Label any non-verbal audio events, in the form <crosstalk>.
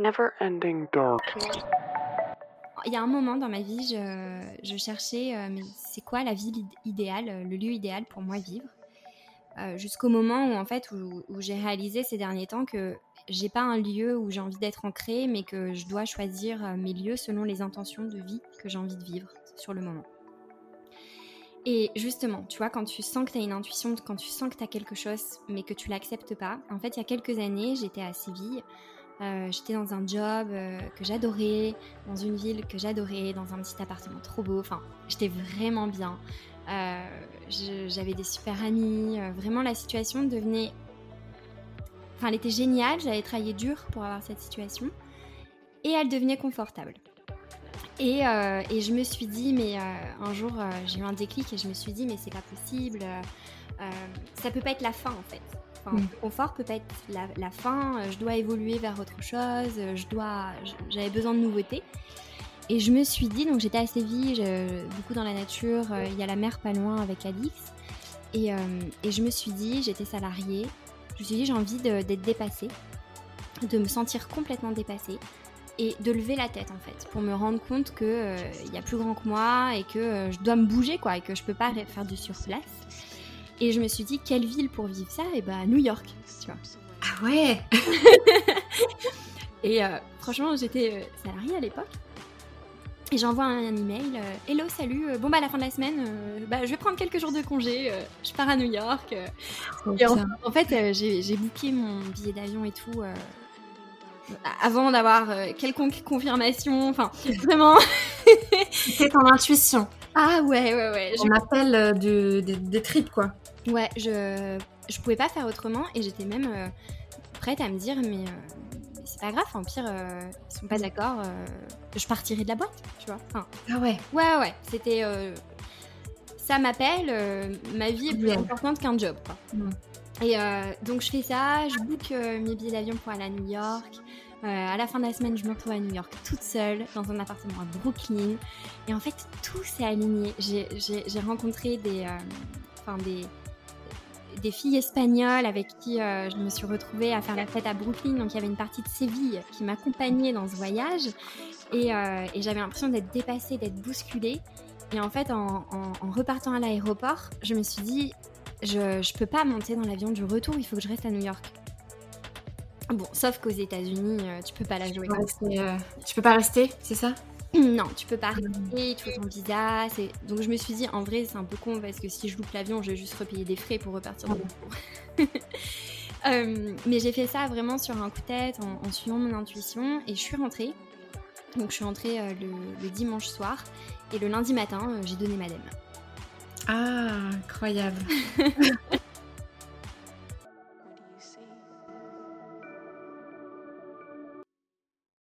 never-ending darkness. Il y a un moment dans ma vie, je, cherchais, euh, mais c'est quoi la ville id- idéale, euh, le lieu idéal pour moi vivre? Euh, Jusqu'au moment où, en fait, où, j'ai réalisé ces derniers temps que j'ai pas un lieu où j'ai envie d'être ancrée, mais que je dois choisir mes lieux selon les intentions de vie que j'ai envie de vivre sur le moment. Et justement, tu vois, quand tu sens que tu as une intuition, quand tu sens que tu as quelque chose, mais que tu l'acceptes pas, en fait, il y a quelques années, j'étais à Séville, euh, j'étais dans un job euh, que j'adorais, dans une ville que j'adorais, dans un petit appartement trop beau, enfin, j'étais vraiment bien. Euh, J'avais des super amis, vraiment la situation devenait... Enfin, elle était géniale, j'avais travaillé dur pour avoir cette situation, et elle devenait confortable. Et, et je me suis dit, mais un jour, j'ai eu un déclic et je me suis dit, mais c'est pas possible. ça peut pas être la fin en fait. Enfin, Mm. Le confort peut pas être la, la fin. euh, Je dois évoluer vers autre chose. euh, Je dois, j'avais besoin de nouveautés. Et je me suis dit, donc j'étais à Séville, je- beaucoup dans la nature. euh, Il y a la mer pas loin avec Alix. Et, euh, et je me suis dit, j'étais salariée. Je me suis dit, j'ai envie d'être dépassée, de me sentir complètement dépassée et de lever la tête en fait pour me rendre compte que euh, il y a plus grand que moi et que euh, je dois me bouger quoi et que je peux pas faire du surplace et je me suis dit quelle ville pour vivre ça? Et bah New York tu vois Ah ouais <laughs> et euh, franchement j'étais euh, salariée à l'époque et j'envoie un, un email euh, hello salut euh, bon bah à la fin de la semaine euh, bah, je vais prendre quelques jours de congé je pars à New York. Et en, en fait, j'ai booké mon billet d'avion et tout avant d'avoir quelconque confirmation. Enfin, vraiment. <laughs> C'est ton intuition. Ah ouais, ouais, ouais. On appelle euh, du- des, des tripes, quoi. Je, ouais, je, je pouvais pas faire autrement et j'étais même euh, prête à me dire, mais, euh, c'est pas grave, en pire, euh, ils sont pas d'accord, euh, je partirai de la boîte, tu vois. Enfin, Ah ouais. ouais, ouais, c'était. ça m'appelle, ma vie est plus importante qu'un job, quoi. Mm. Et donc je fais ça, je book mes billets d'avion pour aller à New York. Euh, à la fin de la semaine, je me retrouve à New York toute seule, dans un appartement à Brooklyn. Et en fait, tout s'est aligné. J'ai- rencontré des, euh, des, filles espagnoles avec qui euh, je me suis retrouvée à faire la fête à Brooklyn. Donc il y avait une partie de Séville qui m'accompagnait dans ce voyage. Et, euh, j'avais l'impression d'être dépassée, d'être bousculée. Et en fait, en, repartant à l'aéroport, je me suis dit, je, je peux pas monter dans l'avion du retour, il faut que je reste à New York. Bon, sauf qu'aux États-Unis, euh, tu peux pas la jouer. Tu peux, rester, euh, tu peux pas rester, c'est ça? <clears throat> Non, tu peux pas rester, il faut ton visa. Donc je me suis dit, en vrai, c'est un peu con parce que si je loupe l'avion, je vais juste repayer des frais pour repartir de. <laughs> Euh, mais j'ai fait ça vraiment sur un coup de tête, en, en suivant mon intuition, et je suis rentrée. Donc je suis rentrée euh, le, le dimanche soir, et le lundi matin, euh, j'ai donné ma dème. Ah, incroyable. <laughs>